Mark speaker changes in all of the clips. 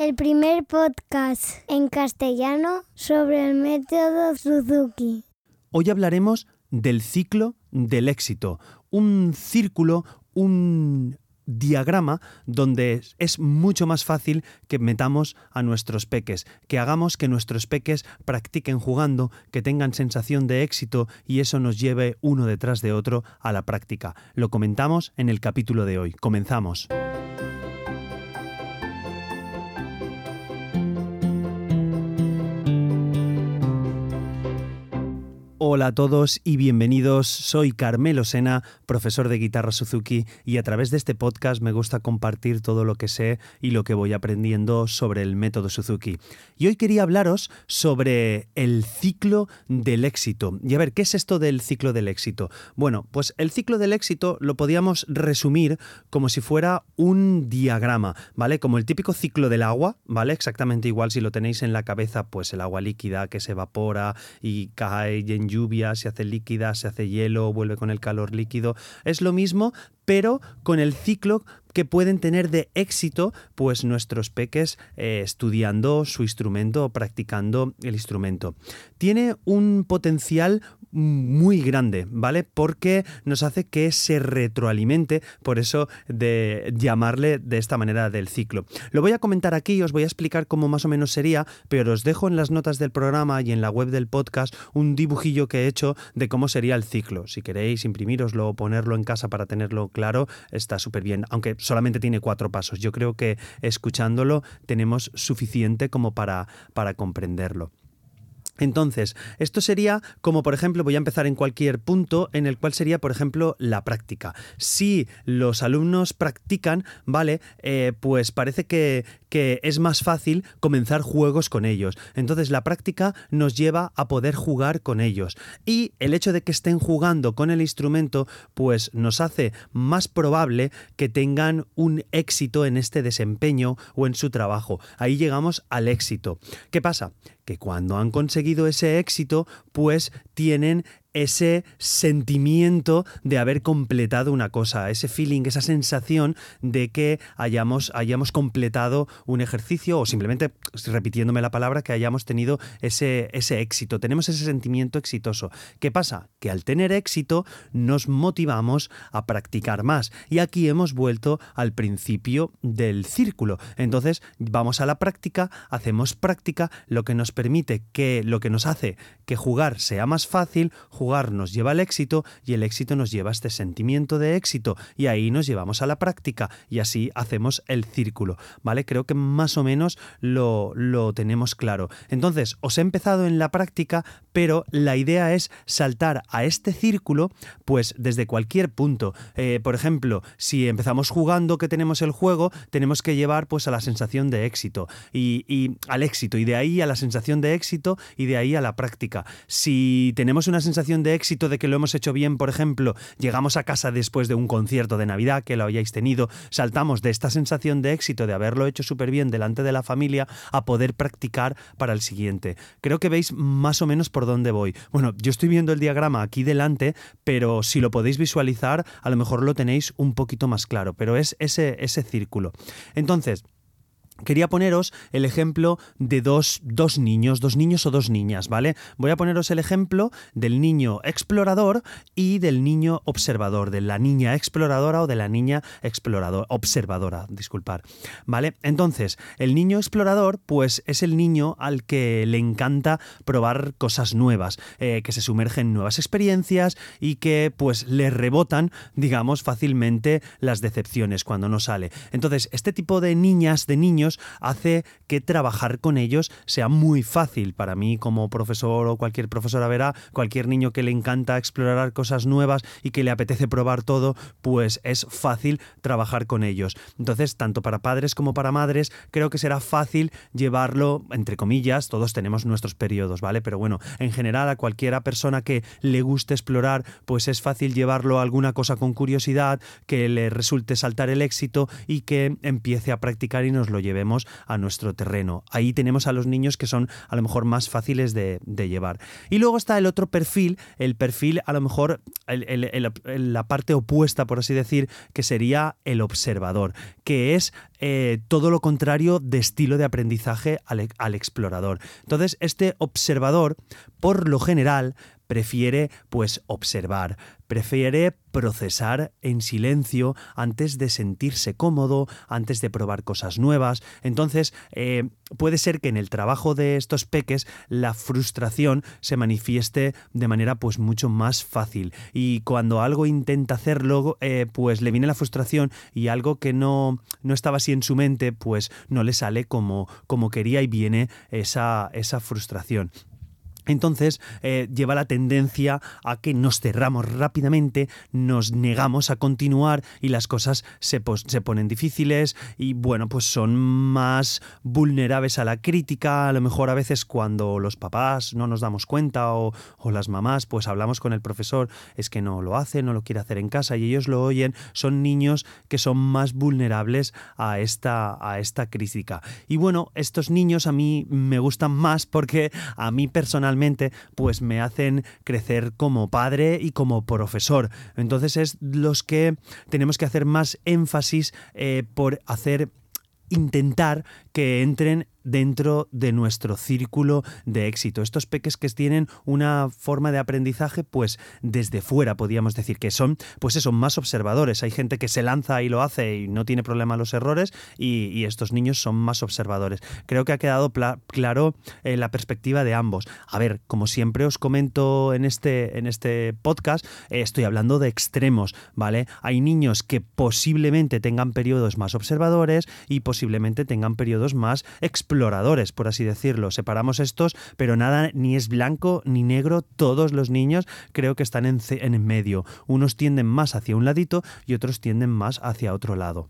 Speaker 1: el primer podcast en castellano sobre el método Suzuki.
Speaker 2: Hoy hablaremos del ciclo del éxito, un círculo, un diagrama donde es mucho más fácil que metamos a nuestros peques, que hagamos que nuestros peques practiquen jugando, que tengan sensación de éxito y eso nos lleve uno detrás de otro a la práctica. Lo comentamos en el capítulo de hoy. Comenzamos. Hola a todos y bienvenidos. Soy Carmelo Sena, profesor de guitarra Suzuki, y a través de este podcast me gusta compartir todo lo que sé y lo que voy aprendiendo sobre el método Suzuki. Y hoy quería hablaros sobre el ciclo del éxito. Y a ver, ¿qué es esto del ciclo del éxito? Bueno, pues el ciclo del éxito lo podíamos resumir como si fuera un diagrama, ¿vale? Como el típico ciclo del agua, ¿vale? Exactamente igual si lo tenéis en la cabeza, pues el agua líquida que se evapora y cae y en lluvia, se hace líquida, se hace hielo, vuelve con el calor líquido. Es lo mismo, pero con el ciclo que pueden tener de éxito pues nuestros peques eh, estudiando su instrumento o practicando el instrumento. Tiene un potencial muy grande, ¿vale? Porque nos hace que se retroalimente, por eso de llamarle de esta manera del ciclo. Lo voy a comentar aquí, os voy a explicar cómo más o menos sería, pero os dejo en las notas del programa y en la web del podcast un dibujillo que he hecho de cómo sería el ciclo. Si queréis imprimiroslo o ponerlo en casa para tenerlo claro, está súper bien, aunque solamente tiene cuatro pasos. Yo creo que escuchándolo tenemos suficiente como para, para comprenderlo. Entonces, esto sería como, por ejemplo, voy a empezar en cualquier punto en el cual sería, por ejemplo, la práctica. Si los alumnos practican, ¿vale? Eh, pues parece que, que es más fácil comenzar juegos con ellos. Entonces, la práctica nos lleva a poder jugar con ellos. Y el hecho de que estén jugando con el instrumento, pues nos hace más probable que tengan un éxito en este desempeño o en su trabajo. Ahí llegamos al éxito. ¿Qué pasa? Que cuando han conseguido ese éxito, pues tienen ese sentimiento de haber completado una cosa, ese feeling, esa sensación de que hayamos, hayamos completado un ejercicio o simplemente, repitiéndome la palabra, que hayamos tenido ese, ese éxito. Tenemos ese sentimiento exitoso. ¿Qué pasa? Que al tener éxito nos motivamos a practicar más. Y aquí hemos vuelto al principio del círculo. Entonces vamos a la práctica, hacemos práctica, lo que nos permite que, lo que nos hace que jugar sea más fácil, jugar nos lleva al éxito y el éxito nos lleva a este sentimiento de éxito y ahí nos llevamos a la práctica y así hacemos el círculo, ¿vale? Creo que más o menos lo, lo tenemos claro. Entonces, os he empezado en la práctica, pero la idea es saltar a este círculo pues desde cualquier punto. Eh, por ejemplo, si empezamos jugando que tenemos el juego, tenemos que llevar pues a la sensación de éxito y, y al éxito y de ahí a la sensación de éxito y de ahí a la práctica. Si tenemos una sensación de éxito de que lo hemos hecho bien, por ejemplo, llegamos a casa después de un concierto de Navidad que lo hayáis tenido, saltamos de esta sensación de éxito de haberlo hecho súper bien delante de la familia a poder practicar para el siguiente. Creo que veis más o menos por dónde voy. Bueno, yo estoy viendo el diagrama aquí delante, pero si lo podéis visualizar, a lo mejor lo tenéis un poquito más claro, pero es ese, ese círculo. Entonces, Quería poneros el ejemplo de dos, dos, niños, dos niños o dos niñas, ¿vale? Voy a poneros el ejemplo del niño explorador y del niño observador, de la niña exploradora o de la niña explorador, observadora, disculpar, ¿vale? Entonces, el niño explorador, pues es el niño al que le encanta probar cosas nuevas, eh, que se sumerge en nuevas experiencias y que pues le rebotan, digamos, fácilmente las decepciones cuando no sale. Entonces, este tipo de niñas, de niños, hace que trabajar con ellos sea muy fácil. Para mí, como profesor o cualquier profesora verá, cualquier niño que le encanta explorar cosas nuevas y que le apetece probar todo, pues es fácil trabajar con ellos. Entonces, tanto para padres como para madres, creo que será fácil llevarlo, entre comillas, todos tenemos nuestros periodos, ¿vale? Pero bueno, en general a cualquiera persona que le guste explorar, pues es fácil llevarlo a alguna cosa con curiosidad, que le resulte saltar el éxito y que empiece a practicar y nos lo lleve a nuestro terreno. Ahí tenemos a los niños que son a lo mejor más fáciles de, llevar. Y luego está el otro perfil, el perfil a lo mejor la parte opuesta, por así decir, que sería el observador, que es eh, todo lo contrario de estilo de aprendizaje al, al explorador. Entonces, este observador, por lo general, prefiere pues observar, prefiere procesar en silencio antes de sentirse cómodo, antes de probar cosas nuevas. Entonces, eh, puede ser que en el trabajo de estos peques la frustración se manifieste de manera pues mucho más fácil. Y cuando algo intenta hacerlo, eh, pues le viene la frustración y algo que no, no estaba así en su mente, pues no le sale como, como quería y viene esa, esa frustración. Entonces eh, lleva la tendencia a que nos cerramos rápidamente, nos negamos a continuar y las cosas se, se, ponen difíciles y bueno, pues son más vulnerables a la crítica, a lo mejor a veces cuando los papás no nos damos cuenta o, o las mamás pues hablamos con el profesor, es que no lo hace, no lo quiere hacer en casa y ellos lo oyen, son niños que son más vulnerables a esta, a esta crítica. Y bueno, estos niños a mí me gustan más porque a mí personalmente pues me hacen crecer como padre y como profesor. Entonces es los que tenemos que hacer más énfasis eh, por hacer intentar que entren dentro de nuestro círculo de éxito. Estos peques que tienen una forma de aprendizaje, pues desde fuera, podríamos decir, que son, pues eso, más observadores. Hay gente que se lanza y lo hace y no tiene problema los errores, y, estos niños son más observadores. Creo que ha quedado claro eh, la perspectiva de ambos. A ver, como siempre os comento en este, en este podcast, eh, estoy hablando de extremos, ¿vale? Hay niños que posiblemente tengan periodos más observadores y posiblemente tengan periodos más exploradores, por así decirlo. Separamos estos, pero nada ni es blanco ni negro. Todos los niños creo que están en, en medio. Unos tienden más hacia un ladito y otros tienden más hacia otro lado.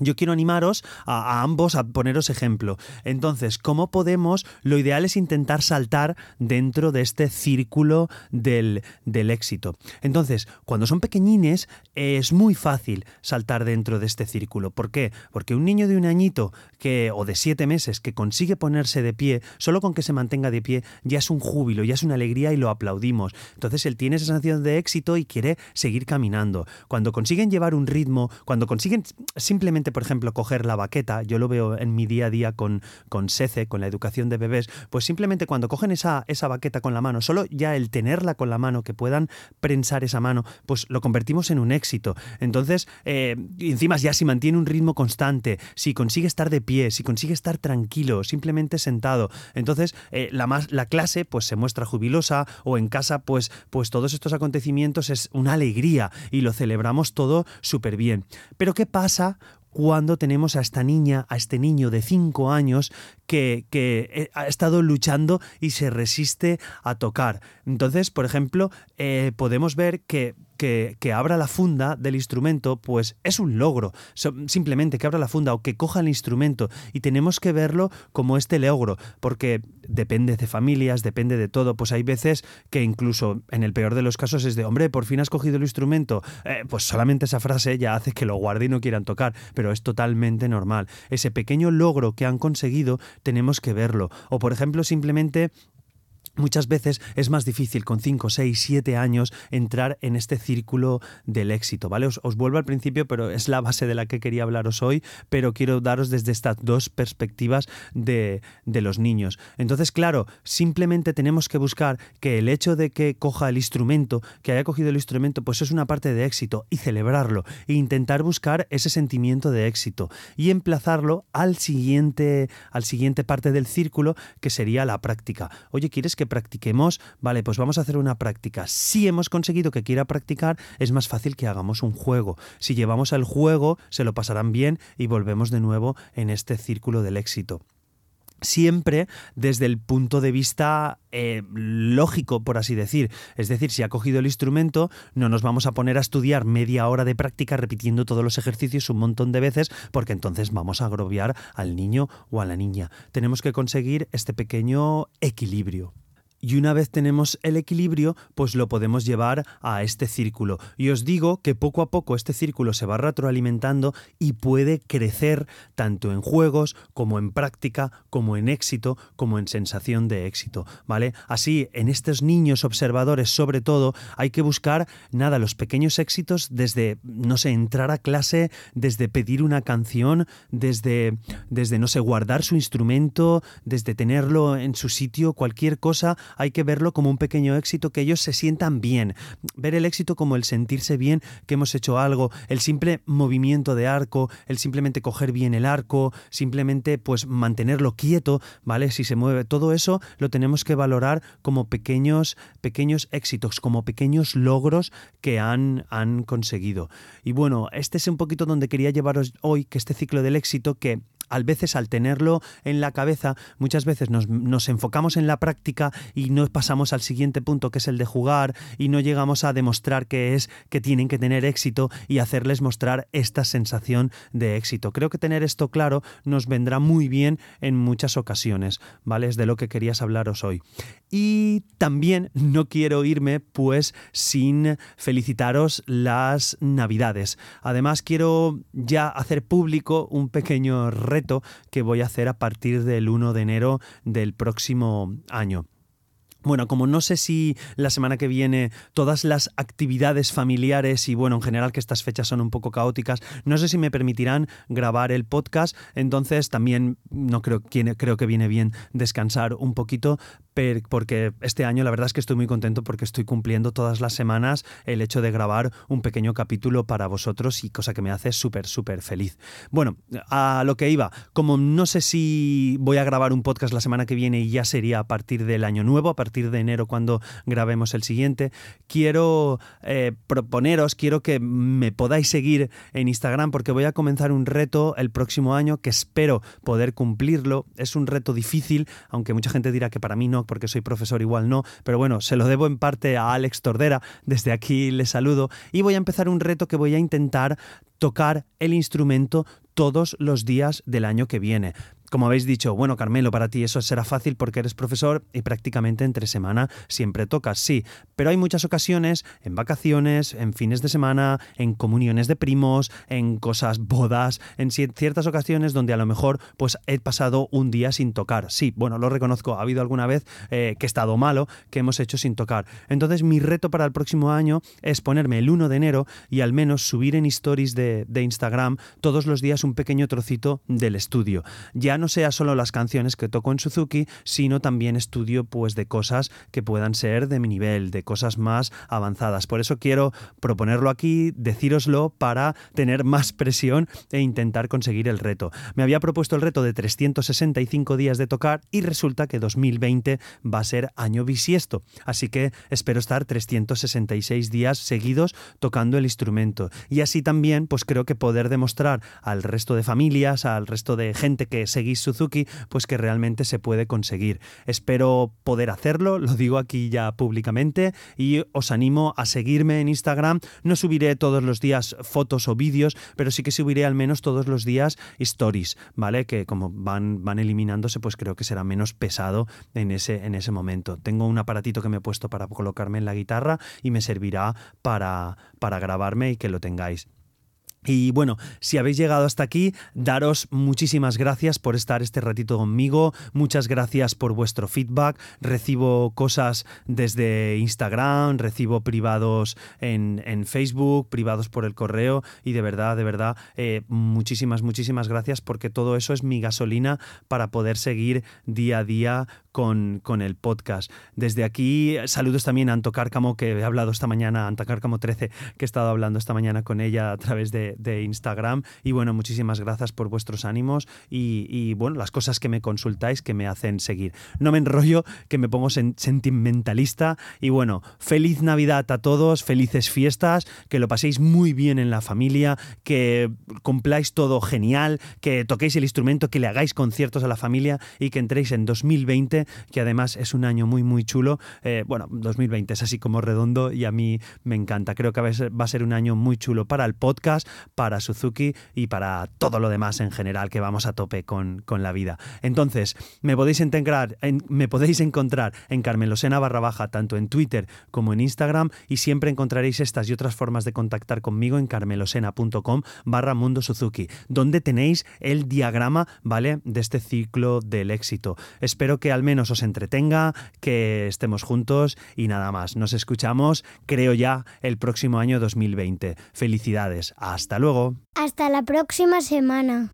Speaker 2: Yo quiero animaros a, ambos a poneros ejemplo. Entonces, ¿cómo podemos? Lo ideal es intentar saltar dentro de este círculo del, del éxito. Entonces, cuando son pequeñines, es muy fácil saltar dentro de este círculo. ¿Por qué? Porque un niño de un añito que, o de siete meses que consigue ponerse de pie, solo con que se mantenga de pie, ya es un júbilo, ya es una alegría y lo aplaudimos. Entonces, él tiene esa sensación de éxito y quiere seguir caminando. Cuando consiguen llevar un ritmo, cuando consiguen simplemente por ejemplo, coger la baqueta, yo lo veo en mi día a día con, con SECE, con la educación de bebés, pues simplemente cuando cogen esa, esa baqueta con la mano, solo ya el tenerla con la mano, que puedan prensar esa mano, pues lo convertimos en un éxito. Entonces, eh, encima ya si mantiene un ritmo constante, si consigue estar de pie, si consigue estar tranquilo, simplemente sentado, entonces eh, la, más, la clase pues se muestra jubilosa o en casa pues, pues todos estos acontecimientos es una alegría y lo celebramos todo súper bien. Pero ¿qué pasa cuando tenemos a esta niña, a este niño de 5 años que, que, eh, ha estado luchando y se resiste a tocar. Entonces, por ejemplo, eh, podemos ver que abra la funda del instrumento, pues es un logro. simplemente que abra la funda o que coja el instrumento. Y tenemos que verlo como este logro, porque depende de familias, depende de todo. Pues hay veces que incluso en el peor de los casos es de, hombre, por fin has cogido el instrumento. Eh, pues solamente esa frase ya hace que lo guarde y no quieran tocar, pero es totalmente normal. Ese pequeño logro que han conseguido tenemos que verlo. O por ejemplo, simplemente Muchas veces es más difícil con 5, 6, 7 años entrar en este círculo del éxito, ¿vale? Os, vuelvo al principio, pero es la base de la que quería hablaros hoy, pero quiero daros desde estas dos perspectivas de, de los niños. Entonces, claro, simplemente tenemos que buscar que el hecho de que coja el instrumento, que haya cogido el instrumento, pues es una parte de éxito y celebrarlo e intentar buscar ese sentimiento de éxito y emplazarlo al siguiente, al siguiente parte del círculo que sería la práctica. Oye, ¿quieres que practiquemos, vale, pues vamos a hacer una práctica. Si hemos conseguido que quiera practicar, es más fácil que hagamos un juego. Si llevamos el juego, se lo pasarán bien y volvemos de nuevo en este círculo del éxito siempre desde el punto de vista eh, lógico, por así decir. Es decir, si ha cogido el instrumento, no nos vamos a poner a estudiar media hora de práctica repitiendo todos los ejercicios un montón de veces, porque entonces vamos a agroviar al niño o a la niña. Tenemos que conseguir este pequeño equilibrio. Y una vez tenemos el equilibrio, pues lo podemos llevar a este círculo. Y os digo que poco a poco este círculo se va retroalimentando y puede crecer tanto en juegos como en práctica, como en éxito, como en sensación de éxito, ¿vale? Así, en estos niños observadores sobre todo, hay que buscar nada, los pequeños éxitos desde, no sé, entrar a clase, desde pedir una canción, desde, desde no sé, guardar su instrumento, desde tenerlo en su sitio, cualquier cosa, hay que verlo como un pequeño éxito, que ellos se sientan bien. Ver el éxito como el sentirse bien, que hemos hecho algo, el simple movimiento de arco, el simplemente coger bien el arco, simplemente pues mantenerlo quieto, ¿vale? Si se mueve todo eso, lo tenemos que valorar como pequeños, pequeños éxitos, como pequeños logros que han, han conseguido. Y bueno, este es un poquito donde quería llevaros hoy, que este ciclo del éxito, que a veces al tenerlo en la cabeza, muchas veces nos, enfocamos en la práctica y no pasamos al siguiente punto que es el de jugar y no llegamos a demostrar que es que tienen que tener éxito y hacerles mostrar esta sensación de éxito. Creo que tener esto claro nos vendrá muy bien en muchas ocasiones, ¿vale? Es de lo que querías hablaros hoy. Y también no quiero irme pues sin felicitaros las navidades. Además quiero ya hacer público un pequeño reto que voy a hacer a partir del 1 de enero del próximo año. Bueno, como no sé si la semana que viene todas las actividades familiares y bueno, en general que estas fechas son un poco caóticas, no sé si me permitirán grabar el podcast, entonces también no creo, creo que viene bien descansar un poquito, porque este año la verdad es que estoy muy contento porque estoy cumpliendo todas las semanas el hecho de grabar un pequeño capítulo para vosotros y cosa que me hace súper, súper feliz. Bueno, a lo que iba, como no sé si voy a grabar un podcast la semana que viene y ya sería a partir del año nuevo, a partir de enero cuando grabemos el siguiente, quiero eh, proponeros, quiero que me podáis seguir en Instagram porque voy a comenzar un reto el próximo año que espero poder cumplirlo. Es un reto difícil, aunque mucha gente dirá que para mí no porque soy profesor igual no, pero bueno, se lo debo en parte a Alex Tordera, desde aquí le saludo, y voy a empezar un reto que voy a intentar tocar el instrumento todos los días del año que viene. Como habéis dicho, bueno, Carmelo, para ti eso será fácil porque eres profesor y prácticamente entre semana siempre tocas, sí, pero hay muchas ocasiones, en vacaciones, en fines de semana, en comuniones de primos, en cosas, bodas, en ciertas ocasiones donde a lo mejor pues he pasado un día sin tocar. Sí, bueno, lo reconozco, ha habido alguna vez eh, que he estado malo, que hemos hecho sin tocar. Entonces mi reto para el próximo año es ponerme el 1 de enero y al menos subir en stories de, de Instagram todos los días un pequeño trocito del estudio. Ya no sea solo las canciones que toco en Suzuki, sino también estudio pues de cosas que puedan ser de mi nivel, de cosas más avanzadas. Por eso quiero proponerlo aquí, decíroslo para tener más presión e intentar conseguir el reto. Me había propuesto el reto de 365 días de tocar y resulta que 2020 va a ser año bisiesto, así que espero estar 366 días seguidos tocando el instrumento y así también pues creo que poder demostrar al resto de familias, al resto de gente que Suzuki, pues que realmente se puede conseguir. Espero poder hacerlo, lo digo aquí ya públicamente y os animo a seguirme en Instagram. No subiré todos los días fotos o vídeos, pero sí que subiré al menos todos los días stories, ¿vale? Que como van, van eliminándose, pues creo que será menos pesado en ese, en ese momento. Tengo un aparatito que me he puesto para colocarme en la guitarra y me servirá para, para grabarme y que lo tengáis. Y bueno, si habéis llegado hasta aquí, daros muchísimas gracias por estar este ratito conmigo, muchas gracias por vuestro feedback, recibo cosas desde Instagram, recibo privados en, Facebook, privados por el correo. Y de verdad, de verdad, eh, muchísimas, muchísimas gracias porque todo eso es mi gasolina para poder seguir día a día con, con, el podcast. Desde aquí, saludos también a Anto Cárcamo, que he hablado esta mañana, Anto Cárcamo 13, que he estado hablando esta mañana con ella a través de, Instagram. Y bueno, muchísimas gracias por vuestros ánimos y, bueno, las cosas que me consultáis que me hacen seguir. No me enrollo, que me pongo sentimentalista. Y bueno, feliz Navidad a todos, felices fiestas, que lo paséis muy bien en la familia, que cumpláis todo genial, que toquéis el instrumento, que le hagáis conciertos a la familia y que entréis en 2020 2020, que además es un año muy, muy chulo. Eh, bueno, 2020 es así como redondo y a mí me encanta. Creo que va a ser un año muy chulo para el podcast, para Suzuki y para todo lo demás en general, que vamos a tope con, con la vida. Entonces, me podéis, integrar, me podéis encontrar en Carmelosena barra baja, tanto en Twitter como en Instagram, y siempre encontraréis estas y otras formas de contactar conmigo en carmelosena.com barra Mundo Suzuki, donde tenéis el diagrama, ¿vale?, de este ciclo del éxito. Espero que al menos os entretenga, que estemos juntos y nada más. Nos escuchamos, creo ya, el próximo año 2020. Felicidades. Hasta luego.
Speaker 1: Hasta la próxima semana.